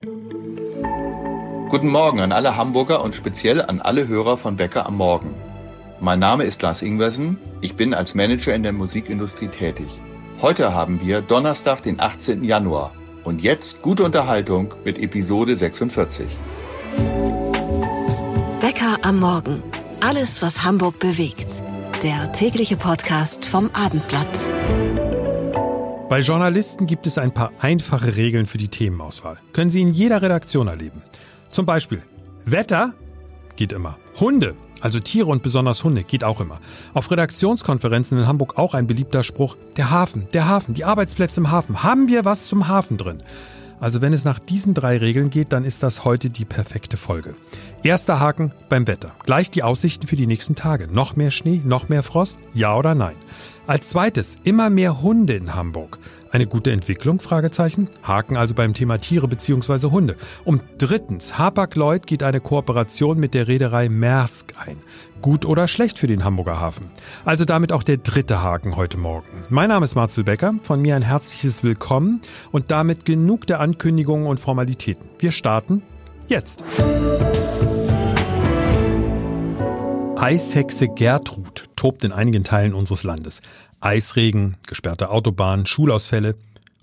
Guten Morgen an alle Hamburger und speziell an alle Hörer von Wecker am Morgen. Mein Name ist Lars Ingwersen, ich bin als Manager in der Musikindustrie tätig. Heute haben wir Donnerstag, den 18. Januar. Und jetzt gute Unterhaltung mit Episode 46. Wecker am Morgen. Alles, was Hamburg bewegt. Der tägliche Podcast vom Abendblatt. Bei Journalisten gibt es ein paar einfache Regeln für die Themenauswahl. Können Sie in jeder Redaktion erleben. Zum Beispiel Wetter geht immer. Hunde, also Tiere und besonders Hunde, geht auch immer. Auf Redaktionskonferenzen in Hamburg auch ein beliebter Spruch. Der Hafen, der Hafen, die Arbeitsplätze im Hafen. Haben wir was zum Hafen drin? Also wenn es nach diesen drei Regeln geht, dann ist das heute die perfekte Folge. Erster Haken beim Wetter. Gleich die Aussichten für die nächsten Tage. Noch mehr Schnee, noch mehr Frost? Ja oder nein? Als zweites, immer mehr Hunde in Hamburg. Eine gute Entwicklung? Fragezeichen. Haken also beim Thema Tiere bzw. Hunde. Und drittens, Hapag-Lloyd geht eine Kooperation mit der Reederei Maersk ein. Gut oder schlecht für den Hamburger Hafen? Also damit auch der dritte Haken heute Morgen. Mein Name ist Marcel Becker, von mir ein herzliches Willkommen und damit genug der Ankündigungen und Formalitäten. Wir starten jetzt. Eishexe Gertrud tobt in einigen Teilen unseres Landes. Eisregen, gesperrte Autobahnen, Schulausfälle.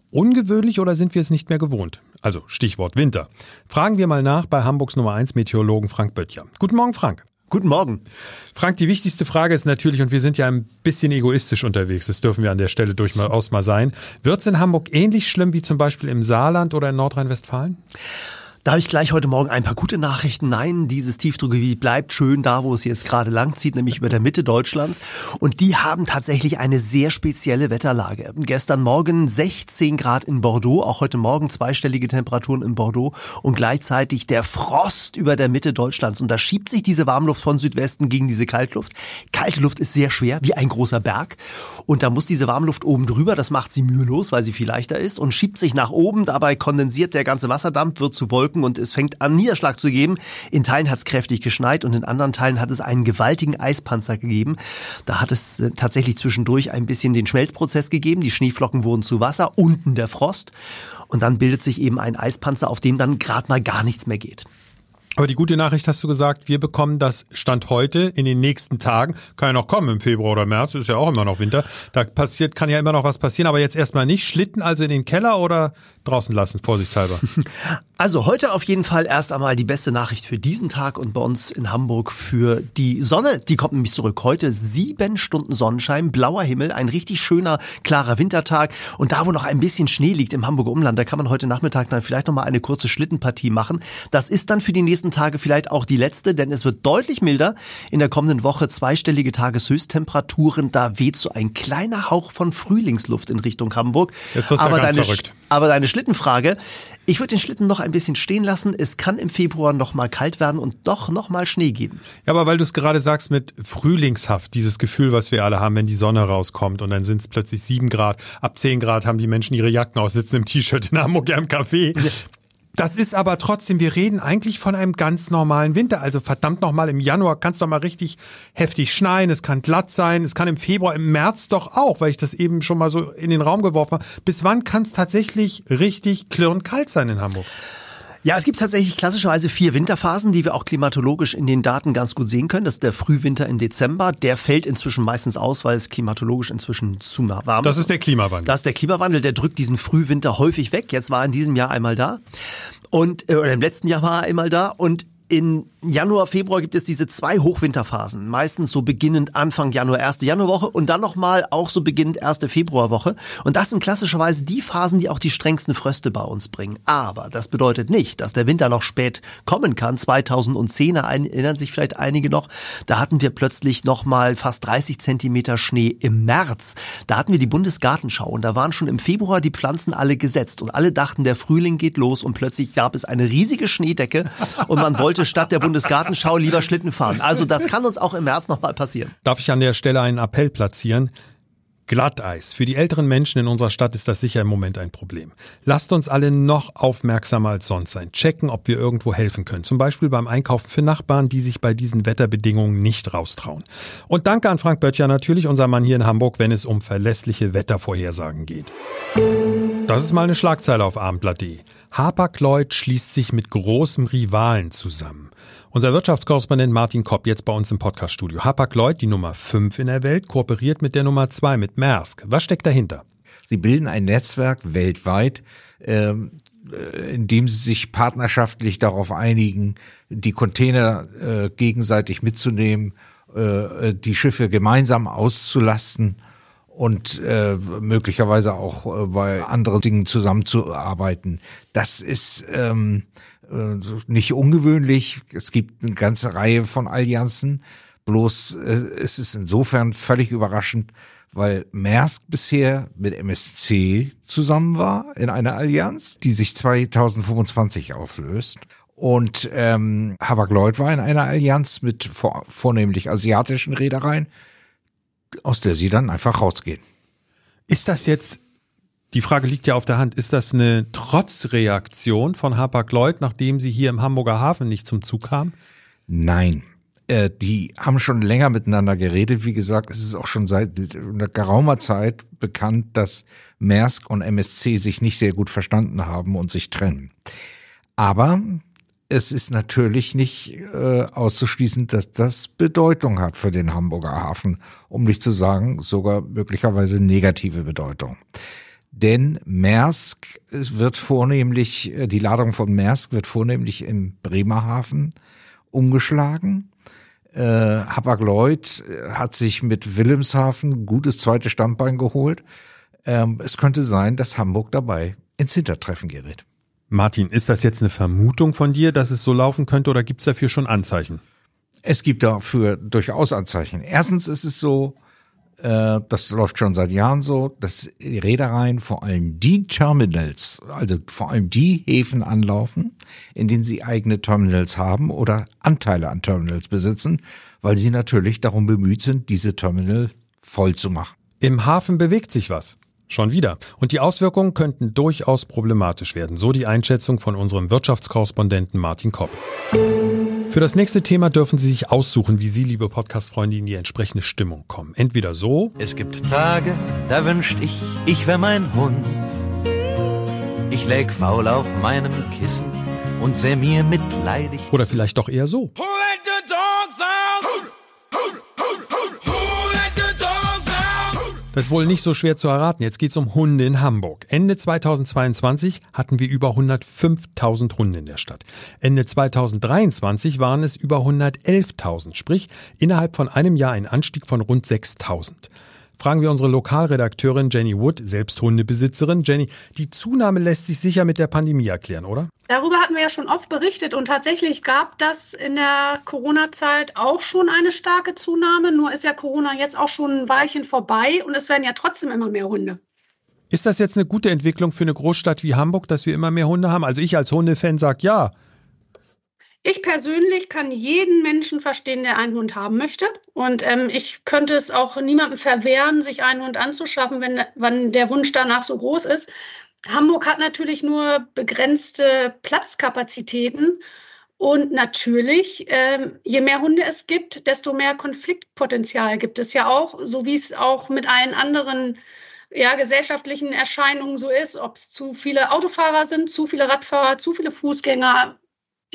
Ungewöhnlich oder sind wir es nicht mehr gewohnt? Also Stichwort Winter. Fragen wir mal nach bei Hamburgs Nummer 1 Meteorologen Frank Böttcher. Guten Morgen, Frank. Guten Morgen. Frank, die wichtigste Frage ist natürlich, und wir sind ja ein bisschen egoistisch unterwegs, das dürfen wir an der Stelle durchaus mal sein. Wird es in Hamburg ähnlich schlimm wie zum Beispiel im Saarland oder in Nordrhein-Westfalen? Da habe ich gleich heute Morgen ein paar gute Nachrichten. Nein, dieses Tiefdruckgebiet bleibt schön da, wo es jetzt gerade lang zieht, nämlich über der Mitte Deutschlands. Und die haben tatsächlich eine sehr spezielle Wetterlage. Gestern Morgen 16 Grad in Bordeaux, auch heute Morgen zweistellige Temperaturen in Bordeaux und gleichzeitig der Frost über der Mitte Deutschlands. Und da schiebt sich diese Warmluft von Südwesten gegen diese Kaltluft. Kalte Luft ist sehr schwer, wie ein großer Berg. Und da muss diese Warmluft oben drüber, das macht sie mühelos, weil sie viel leichter ist und schiebt sich nach oben. Dabei kondensiert der ganze Wasserdampf, wird zu Wolken Wolken und es fängt an Niederschlag zu geben. In Teilen hat es kräftig geschneit und in anderen Teilen hat es einen gewaltigen Eispanzer gegeben. Da hat es äh, tatsächlich zwischendurch ein bisschen den Schmelzprozess gegeben. Die Schneeflocken wurden zu Wasser, unten der Frost. Und dann bildet sich eben ein Eispanzer, auf dem dann gerade mal gar nichts mehr geht. Aber die gute Nachricht hast du gesagt, wir bekommen das Stand heute in den nächsten Tagen. Kann ja noch kommen im Februar oder März, ist ja auch immer noch Winter. Da passiert, kann ja immer noch was passieren, aber jetzt erstmal nicht. Schlitten also in den Keller oder draußen lassen, vorsichtshalber. Also heute auf jeden Fall erst einmal die beste Nachricht für diesen Tag und bei uns in Hamburg für die Sonne. Die kommt nämlich zurück. Heute sieben Stunden Sonnenschein, blauer Himmel, ein richtig schöner, klarer Wintertag. Und da, wo noch ein bisschen Schnee liegt im Hamburger Umland, da kann man heute Nachmittag dann vielleicht nochmal eine kurze Schlittenpartie machen. Das ist dann für die nächsten Tage vielleicht auch die letzte, denn es wird deutlich milder. In der kommenden Woche zweistellige Tageshöchsttemperaturen. Da weht so ein kleiner Hauch von Frühlingsluft in Richtung Hamburg. Jetzt wird's aber ja ganz deine, verrückt. Aber deine Schlittenfrage, ich würde den Schlitten noch ein bisschen stehen lassen. Es kann im Februar noch mal kalt werden und doch noch mal Schnee geben. Ja, aber weil du es gerade sagst mit Frühlingshaft, dieses Gefühl, was wir alle haben, wenn die Sonne rauskommt und dann sind es plötzlich sieben Grad, ab zehn Grad haben die Menschen ihre Jacken aus, sitzen im T-Shirt in Hamburg ja im Café. Das ist aber trotzdem, wir reden eigentlich von einem ganz normalen Winter. Also verdammt nochmal, im Januar kann es doch mal richtig heftig schneien, es kann glatt sein, es kann im Februar, im März doch auch, weil ich das eben schon mal so in den Raum geworfen habe. Bis wann kann es tatsächlich richtig klirrend kalt sein in Hamburg? Ja, es gibt tatsächlich klassischerweise vier Winterphasen, die wir auch klimatologisch in den Daten ganz gut sehen können. Das ist der Frühwinter im Dezember. Der fällt inzwischen meistens aus, weil es klimatologisch inzwischen zu warm ist. Das ist der Klimawandel. Das ist der Klimawandel, der drückt diesen Frühwinter häufig weg. Jetzt war er in diesem Jahr einmal da. Und äh, oder im letzten Jahr war er einmal da und in Januar, Februar gibt es diese zwei Hochwinterphasen. Meistens so beginnend Anfang Januar, erste Januarwoche und dann nochmal auch so beginnend erste Februarwoche. Und das sind klassischerweise die Phasen, die auch die strengsten Fröste bei uns bringen. Aber das bedeutet nicht, dass der Winter noch spät kommen kann. 2010 erinnern sich vielleicht einige noch. Da hatten wir plötzlich nochmal fast 30 Zentimeter Schnee im März. Da hatten wir die Bundesgartenschau und da waren schon im Februar die Pflanzen alle gesetzt und alle dachten, der Frühling geht los und plötzlich gab es eine riesige Schneedecke und man wollte statt der Bundesgartenschau lieber Schlitten fahren. Also das kann uns auch im März nochmal passieren. Darf ich an der Stelle einen Appell platzieren? Glatteis. Für die älteren Menschen in unserer Stadt ist das sicher im Moment ein Problem. Lasst uns alle noch aufmerksamer als sonst sein. Checken, ob wir irgendwo helfen können. Zum Beispiel beim Einkaufen für Nachbarn, die sich bei diesen Wetterbedingungen nicht raustrauen. Und danke an Frank Böttcher natürlich, unser Mann hier in Hamburg, wenn es um verlässliche Wettervorhersagen geht. Das ist mal eine Schlagzeile auf abendblatt.de. Hapag-Lloyd schließt sich mit großem Rivalen zusammen. Unser Wirtschaftskorrespondent Martin Kopp jetzt bei uns im Podcaststudio. Hapag-Lloyd, die Nummer 5 in der Welt, kooperiert mit der Nummer 2, mit Maersk. Was steckt dahinter? Sie bilden ein Netzwerk weltweit, ähm, äh, in dem sie sich partnerschaftlich darauf einigen, die Container äh, gegenseitig mitzunehmen, äh, die Schiffe gemeinsam auszulasten und äh, möglicherweise auch äh, bei anderen Dingen zusammenzuarbeiten. Das ist ähm, äh, nicht ungewöhnlich. Es gibt eine ganze Reihe von Allianzen. Bloß äh, es ist insofern völlig überraschend, weil Maersk bisher mit MSC zusammen war in einer Allianz, die sich 2025 auflöst. Und ähm, Hapag-Lloyd war in einer Allianz mit vor, vornehmlich asiatischen Reedereien, aus der sie dann einfach rausgehen. Ist das jetzt, die Frage liegt ja auf der Hand, ist das eine Trotzreaktion von Hapag-Lloyd, nachdem sie hier im Hamburger Hafen nicht zum Zug kam? Nein, äh, die haben schon länger miteinander geredet. Wie gesagt, es ist auch schon seit einer geraumer Zeit bekannt, dass Maersk und MSC sich nicht sehr gut verstanden haben und sich trennen. Aber es ist natürlich nicht äh, auszuschließen, dass das Bedeutung hat für den Hamburger Hafen, um nicht zu sagen, sogar möglicherweise negative Bedeutung. Denn Maersk es wird vornehmlich, äh, die Ladung von Maersk wird vornehmlich im Bremerhaven umgeschlagen. Äh, Hapag-Lloyd äh, hat sich mit Wilhelmshaven gutes zweites Standbein geholt. Ähm, es könnte sein, dass Hamburg dabei ins Hintertreffen gerät. Martin, ist das jetzt eine Vermutung von dir, dass es so laufen könnte oder gibt es dafür schon Anzeichen? Es gibt dafür durchaus Anzeichen. Erstens ist es so, äh, das läuft schon seit Jahren so, dass die Reedereien vor allem die Terminals, also vor allem die Häfen anlaufen, in denen sie eigene Terminals haben oder Anteile an Terminals besitzen, weil sie natürlich darum bemüht sind, diese Terminal voll zu machen. Im Hafen bewegt sich was. Schon wieder. Und die Auswirkungen könnten durchaus problematisch werden, so die Einschätzung von unserem Wirtschaftskorrespondenten Martin Kopp. Für das nächste Thema dürfen Sie sich aussuchen, wie Sie, liebe Podcast-Freunde, in die entsprechende Stimmung kommen. Entweder so. Es gibt Tage, da wünscht ich, ich wär mein Hund. Ich läg faul auf meinem Kissen und säh mir mitleidig. Oder vielleicht doch eher so. Das ist wohl nicht so schwer zu erraten. Jetzt geht's um Hunde in Hamburg. Ende 2022 hatten wir über 105.000 Hunde in der Stadt. Ende 2023 waren es über 111.000, sprich innerhalb von einem Jahr ein Anstieg von rund 6.000. Fragen wir unsere Lokalredakteurin Jenny Wood, selbst Hundebesitzerin. Jenny, die Zunahme lässt sich sicher mit der Pandemie erklären, oder? Darüber hatten wir ja schon oft berichtet und tatsächlich gab das in der Corona-Zeit auch schon eine starke Zunahme. Nur ist ja Corona jetzt auch schon ein Weilchen vorbei und es werden ja trotzdem immer mehr Hunde. Ist das jetzt eine gute Entwicklung für eine Großstadt wie Hamburg, dass wir immer mehr Hunde haben? Also ich als Hundefan sage ja. Ich persönlich kann jeden Menschen verstehen, der einen Hund haben möchte. Und ähm, ich könnte es auch niemandem verwehren, sich einen Hund anzuschaffen, wenn, wenn der Wunsch danach so groß ist. Hamburg hat natürlich nur begrenzte Platzkapazitäten. Und natürlich, ähm, je mehr Hunde es gibt, desto mehr Konfliktpotenzial gibt es ja auch, so wie es auch mit allen anderen ja, gesellschaftlichen Erscheinungen so ist, ob es zu viele Autofahrer sind, zu viele Radfahrer, zu viele Fußgänger,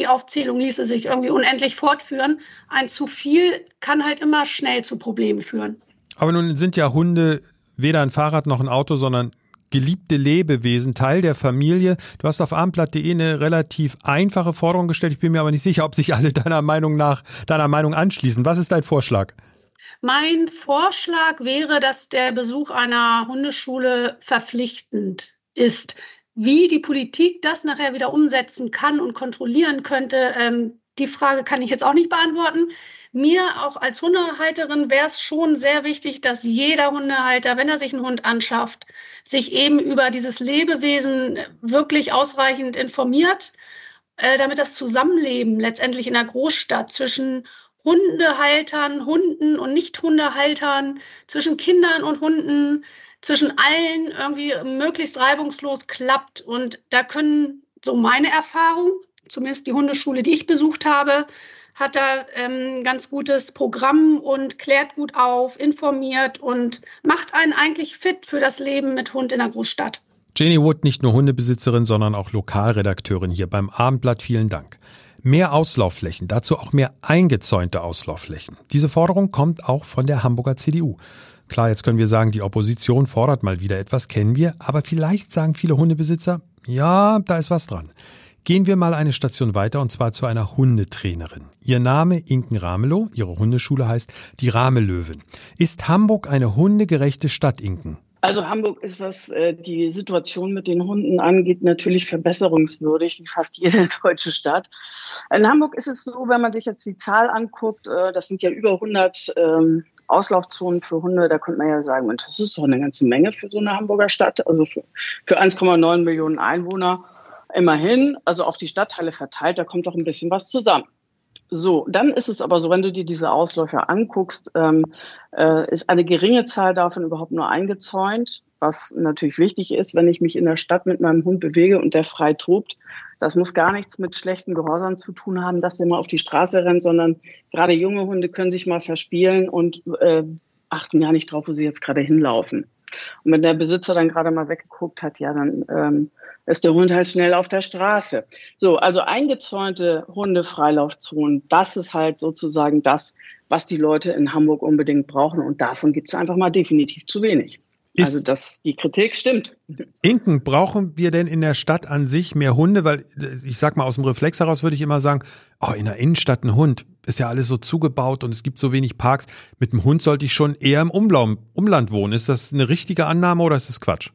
die Aufzählung ließe sich irgendwie unendlich fortführen. Ein zu viel kann halt immer schnell zu Problemen führen. Aber nun sind ja Hunde weder ein Fahrrad noch ein Auto, sondern geliebte Lebewesen, Teil der Familie. Du hast auf abendblatt.de eine relativ einfache Forderung gestellt. Ich bin mir aber nicht sicher, ob sich alle deiner Meinung nach deiner Meinung anschließen. Was ist dein Vorschlag? Mein Vorschlag wäre, dass der Besuch einer Hundeschule verpflichtend ist. Wie die Politik das nachher wieder umsetzen kann und kontrollieren könnte, ähm, die Frage kann ich jetzt auch nicht beantworten. Mir auch als Hundehalterin wäre es schon sehr wichtig, dass jeder Hundehalter, wenn er sich einen Hund anschafft, sich eben über dieses Lebewesen wirklich ausreichend informiert, äh, damit das Zusammenleben letztendlich in der Großstadt zwischen Hundehaltern, Hunden und Nicht-Hundehaltern, zwischen Kindern und Hunden zwischen allen irgendwie möglichst reibungslos klappt. Und da können, so meine Erfahrung, zumindest die Hundeschule, die ich besucht habe, hat da ähm, ganz gutes Programm und klärt gut auf, informiert und macht einen eigentlich fit für das Leben mit Hund in der Großstadt. Jenny Wood, nicht nur Hundebesitzerin, sondern auch Lokalredakteurin hier beim Abendblatt. Vielen Dank. Mehr Auslaufflächen, dazu auch mehr eingezäunte Auslaufflächen. Diese Forderung kommt auch von der Hamburger CDU. Klar, jetzt können wir sagen, die Opposition fordert mal wieder etwas, kennen wir, aber vielleicht sagen viele Hundebesitzer, ja, da ist was dran. Gehen wir mal eine Station weiter und zwar zu einer Hundetrainerin. Ihr Name Inken Ramelow, ihre Hundeschule heißt die Ramelöwen. Ist Hamburg eine hundegerechte Stadt, Inken? Also Hamburg ist, was äh, die Situation mit den Hunden angeht, natürlich verbesserungswürdig, wie fast jede deutsche Stadt. In Hamburg ist es so, wenn man sich jetzt die Zahl anguckt, äh, das sind ja über 100 ähm, Auslaufzonen für Hunde, da könnte man ja sagen, Mensch, das ist doch eine ganze Menge für so eine Hamburger Stadt, also für, für 1,9 Millionen Einwohner immerhin, also auf die Stadtteile verteilt, da kommt doch ein bisschen was zusammen. So, dann ist es aber so, wenn du dir diese Ausläufer anguckst, ähm, äh, ist eine geringe Zahl davon überhaupt nur eingezäunt, was natürlich wichtig ist, wenn ich mich in der Stadt mit meinem Hund bewege und der frei tobt. Das muss gar nichts mit schlechtem Gehorsam zu tun haben, dass der mal auf die Straße rennt, sondern gerade junge Hunde können sich mal verspielen und äh, achten ja nicht drauf, wo sie jetzt gerade hinlaufen. Und wenn der Besitzer dann gerade mal weggeguckt hat, ja, dann ähm, ist der Hund halt schnell auf der Straße. So, also eingezäunte Hundefreilaufzonen, das ist halt sozusagen das, was die Leute in Hamburg unbedingt brauchen. Und davon gibt es einfach mal definitiv zu wenig. Ist also das, die Kritik stimmt. Inken, brauchen wir denn in der Stadt an sich mehr Hunde? Weil ich sag mal, aus dem Reflex heraus würde ich immer sagen, oh, in der Innenstadt ein Hund, ist ja alles so zugebaut und es gibt so wenig Parks. Mit dem Hund sollte ich schon eher im Umland wohnen. Ist das eine richtige Annahme oder ist das Quatsch?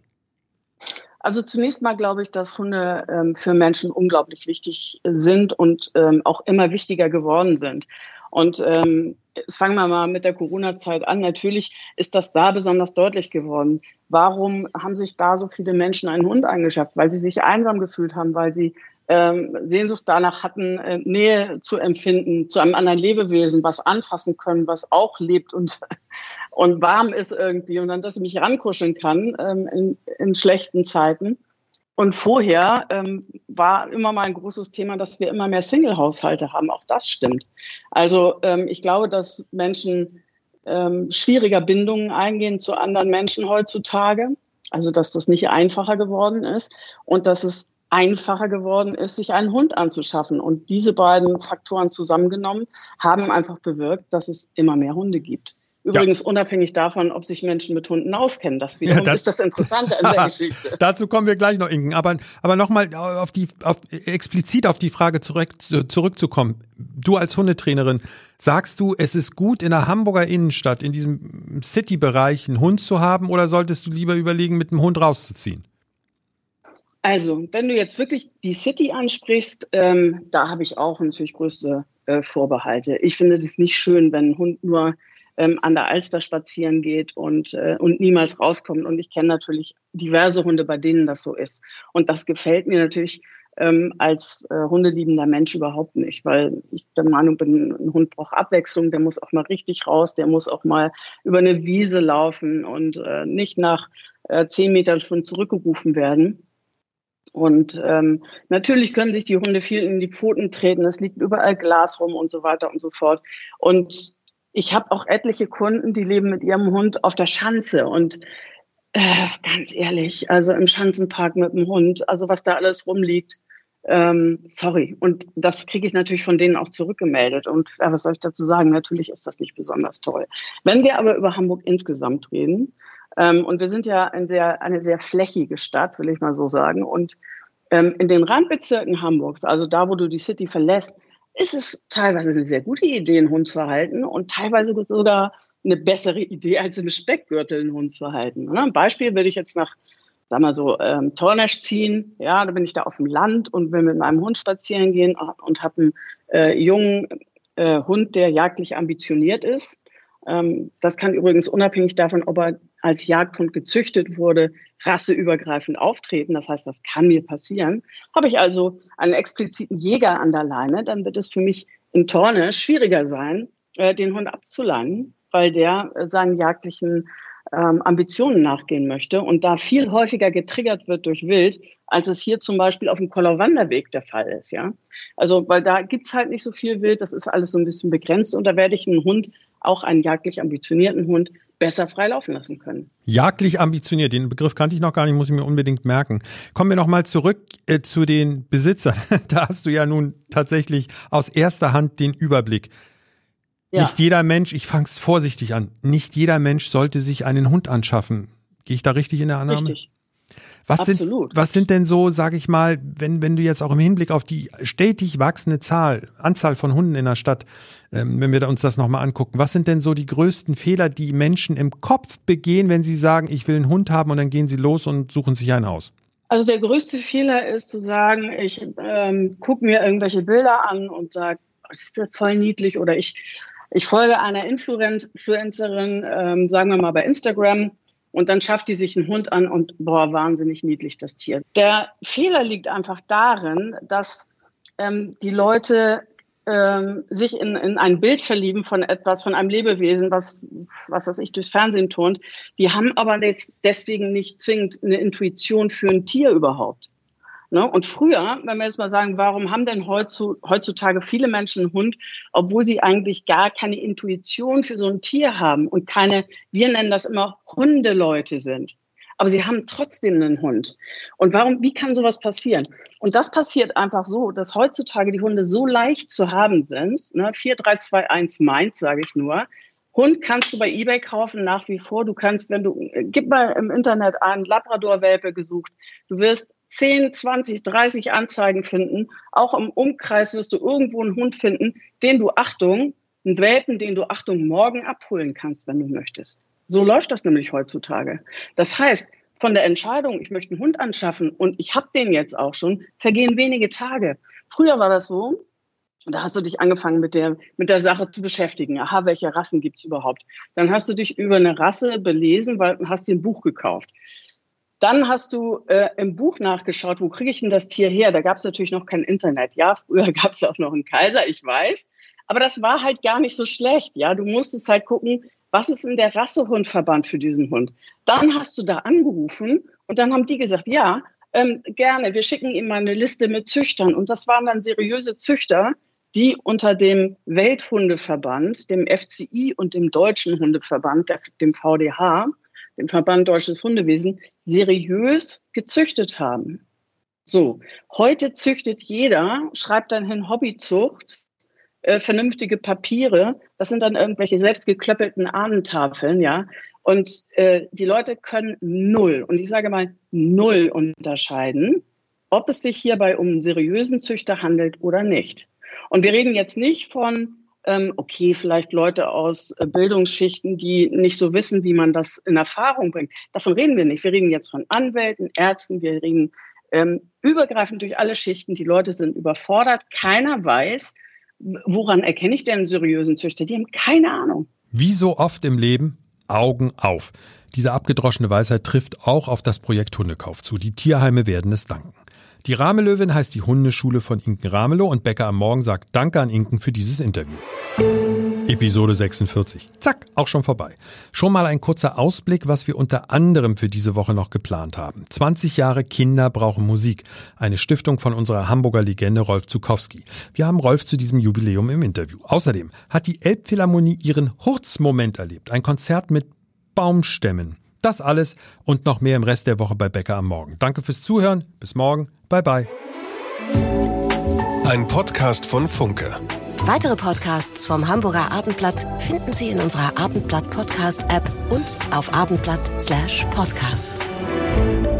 Also zunächst mal glaube ich, dass Hunde ähm, für Menschen unglaublich wichtig sind und ähm, auch immer wichtiger geworden sind. Und ähm, fangen wir mal mit der Corona-Zeit an. Natürlich ist das da besonders deutlich geworden. Warum haben sich da so viele Menschen einen Hund angeschafft? Weil sie sich einsam gefühlt haben, weil sie ähm, Sehnsucht danach hatten, äh, Nähe zu empfinden zu einem anderen Lebewesen, was anfassen können, was auch lebt und, und warm ist irgendwie und dann, dass ich mich rankuscheln kann ähm, in, in schlechten Zeiten. Und vorher ähm, war immer mal ein großes Thema, dass wir immer mehr Single-Haushalte haben. Auch das stimmt. Also ähm, ich glaube, dass Menschen ähm, schwieriger Bindungen eingehen zu anderen Menschen heutzutage. Also dass das nicht einfacher geworden ist und dass es einfacher geworden ist, sich einen Hund anzuschaffen. Und diese beiden Faktoren zusammengenommen haben einfach bewirkt, dass es immer mehr Hunde gibt. Übrigens ja. unabhängig davon, ob sich Menschen mit Hunden auskennen. Das wiederum ja, das, ist das Interessante an der Geschichte. Dazu kommen wir gleich noch, Inken. Aber, aber nochmal auf die, auf, explizit auf die Frage zurück, zurückzukommen. Du als Hundetrainerin, sagst du, es ist gut, in der Hamburger Innenstadt, in diesem City-Bereich einen Hund zu haben oder solltest du lieber überlegen, mit dem Hund rauszuziehen? Also, wenn du jetzt wirklich die City ansprichst, ähm, da habe ich auch natürlich größte äh, Vorbehalte. Ich finde das nicht schön, wenn ein Hund nur ähm, an der Alster spazieren geht und, äh, und niemals rauskommt. Und ich kenne natürlich diverse Hunde, bei denen das so ist. Und das gefällt mir natürlich ähm, als äh, hundeliebender Mensch überhaupt nicht, weil ich der Meinung bin, ein Hund braucht Abwechslung, der muss auch mal richtig raus, der muss auch mal über eine Wiese laufen und äh, nicht nach äh, zehn Metern schon zurückgerufen werden. Und ähm, natürlich können sich die Hunde viel in die Pfoten treten, es liegt überall Glas rum und so weiter und so fort. Und ich habe auch etliche Kunden, die leben mit ihrem Hund auf der Schanze und äh, ganz ehrlich, also im Schanzenpark mit dem Hund, also was da alles rumliegt, ähm, sorry. Und das kriege ich natürlich von denen auch zurückgemeldet. Und ja, was soll ich dazu sagen? Natürlich ist das nicht besonders toll. Wenn wir aber über Hamburg insgesamt reden, und wir sind ja ein sehr, eine sehr flächige Stadt, will ich mal so sagen. Und ähm, in den Randbezirken Hamburgs, also da, wo du die City verlässt, ist es teilweise eine sehr gute Idee, einen Hund zu halten und teilweise sogar eine bessere Idee, als im Speckgürtel einen Hund zu halten. Ne? Ein Beispiel würde ich jetzt nach, sag mal so, ähm, Tornesch ziehen. Ja, da bin ich da auf dem Land und will mit meinem Hund spazieren gehen und habe einen äh, jungen äh, Hund, der jagdlich ambitioniert ist. Ähm, das kann übrigens unabhängig davon, ob er als Jagdhund gezüchtet wurde, rasseübergreifend auftreten. Das heißt, das kann mir passieren. Habe ich also einen expliziten Jäger an der Leine, dann wird es für mich in Torne schwieriger sein, äh, den Hund abzuleihen, weil der äh, seinen jagdlichen ähm, Ambitionen nachgehen möchte und da viel häufiger getriggert wird durch Wild, als es hier zum Beispiel auf dem Kollerwanderweg der Fall ist. Ja, also weil da gibt's halt nicht so viel Wild, das ist alles so ein bisschen begrenzt und da werde ich einen Hund auch einen jagdlich ambitionierten Hund besser frei laufen lassen können. Jagdlich ambitioniert, den Begriff kannte ich noch gar nicht, muss ich mir unbedingt merken. Kommen wir noch mal zurück äh, zu den Besitzern. da hast du ja nun tatsächlich aus erster Hand den Überblick. Ja. Nicht jeder Mensch, ich fange es vorsichtig an, nicht jeder Mensch sollte sich einen Hund anschaffen. Gehe ich da richtig in der Annahme? Richtig. Was Absolut. sind, was sind denn so, sag ich mal, wenn, wenn du jetzt auch im Hinblick auf die stetig wachsende Zahl, Anzahl von Hunden in der Stadt, ähm, wenn wir uns das nochmal angucken, was sind denn so die größten Fehler, die Menschen im Kopf begehen, wenn sie sagen, ich will einen Hund haben und dann gehen sie los und suchen sich einen aus? Also der größte Fehler ist zu sagen, ich ähm, gucke mir irgendwelche Bilder an und sage, oh, das ist voll niedlich oder ich, ich folge einer Influencerin, ähm, sagen wir mal bei Instagram, und dann schafft die sich einen Hund an und boah, wahnsinnig niedlich das Tier. Der Fehler liegt einfach darin, dass ähm, die Leute ähm, sich in, in ein Bild verlieben von etwas, von einem Lebewesen, was, was weiß ich, durchs Fernsehen turnt. Die haben aber jetzt deswegen nicht zwingend eine Intuition für ein Tier überhaupt. Ne? Und früher, wenn wir jetzt mal sagen, warum haben denn heutzutage viele Menschen einen Hund, obwohl sie eigentlich gar keine Intuition für so ein Tier haben und keine, wir nennen das immer Hundeleute sind. Aber sie haben trotzdem einen Hund. Und warum, wie kann sowas passieren? Und das passiert einfach so, dass heutzutage die Hunde so leicht zu haben sind. Ne? 4321 Mainz, sage ich nur. Hund kannst du bei eBay kaufen nach wie vor. Du kannst, wenn du, gib mal im Internet einen Labrador-Welpe gesucht. Du wirst 10, 20, 30 Anzeigen finden. Auch im Umkreis wirst du irgendwo einen Hund finden, den du, Achtung, einen Welpen, den du, Achtung, morgen abholen kannst, wenn du möchtest. So läuft das nämlich heutzutage. Das heißt, von der Entscheidung, ich möchte einen Hund anschaffen und ich habe den jetzt auch schon, vergehen wenige Tage. Früher war das so, und da hast du dich angefangen mit der, mit der Sache zu beschäftigen. Aha, welche Rassen gibt's überhaupt? Dann hast du dich über eine Rasse belesen, weil hast dir ein Buch gekauft. Dann hast du äh, im Buch nachgeschaut, wo kriege ich denn das Tier her? Da gab es natürlich noch kein Internet. Ja, früher gab es auch noch einen Kaiser, ich weiß. Aber das war halt gar nicht so schlecht. Ja, du musstest halt gucken, was ist denn der Rassehundverband für diesen Hund? Dann hast du da angerufen und dann haben die gesagt, ja, ähm, gerne, wir schicken ihm mal eine Liste mit Züchtern. Und das waren dann seriöse Züchter, die unter dem Welthundeverband, dem FCI und dem Deutschen Hundeverband, dem VDH, dem Verband Deutsches Hundewesen, seriös gezüchtet haben. So, heute züchtet jeder, schreibt dann hin Hobbyzucht, äh, vernünftige Papiere. Das sind dann irgendwelche selbstgeklöppelten Ahnentafeln, ja. Und äh, die Leute können null, und ich sage mal null unterscheiden, ob es sich hierbei um einen seriösen Züchter handelt oder nicht. Und wir reden jetzt nicht von okay, vielleicht Leute aus äh, Bildungsschichten, die nicht so wissen, wie man das in Erfahrung bringt. Davon reden wir nicht. Wir reden jetzt von Anwälten, Ärzten, wir reden ähm, übergreifend durch alle Schichten. Die Leute sind überfordert. Keiner weiß, woran erkenne ich denn einen seriösen Züchter? Die haben keine Ahnung. Wie so oft im Leben, Augen auf. Diese abgedroschene Weisheit trifft auch auf das Projekt Hundekauf zu. Die Tierheime werden es danken. Die Ramelöwin heißt die Hundeschule von Inken Ramelow und Becker am Morgen sagt Danke an Inken für dieses Interview. Episode 46. Zack, auch schon vorbei. Schon mal ein kurzer Ausblick, was wir unter anderem für diese Woche noch geplant haben. 20 Jahre Kinder brauchen Musik. Eine Stiftung von unserer Hamburger Legende Rolf Zukowski. Wir haben Rolf zu diesem Jubiläum im Interview. Außerdem hat die Elbphilharmonie ihren Hurzmoment erlebt. Ein Konzert mit Baumstämmen. Das alles und noch mehr im Rest der Woche bei Becker am Morgen. Danke fürs Zuhören. Bis morgen. Bye bye. Ein Podcast von Funke. Weitere Podcasts vom Hamburger Abendblatt finden Sie in unserer Abendblatt Podcast App und auf abendblatt/podcast. slash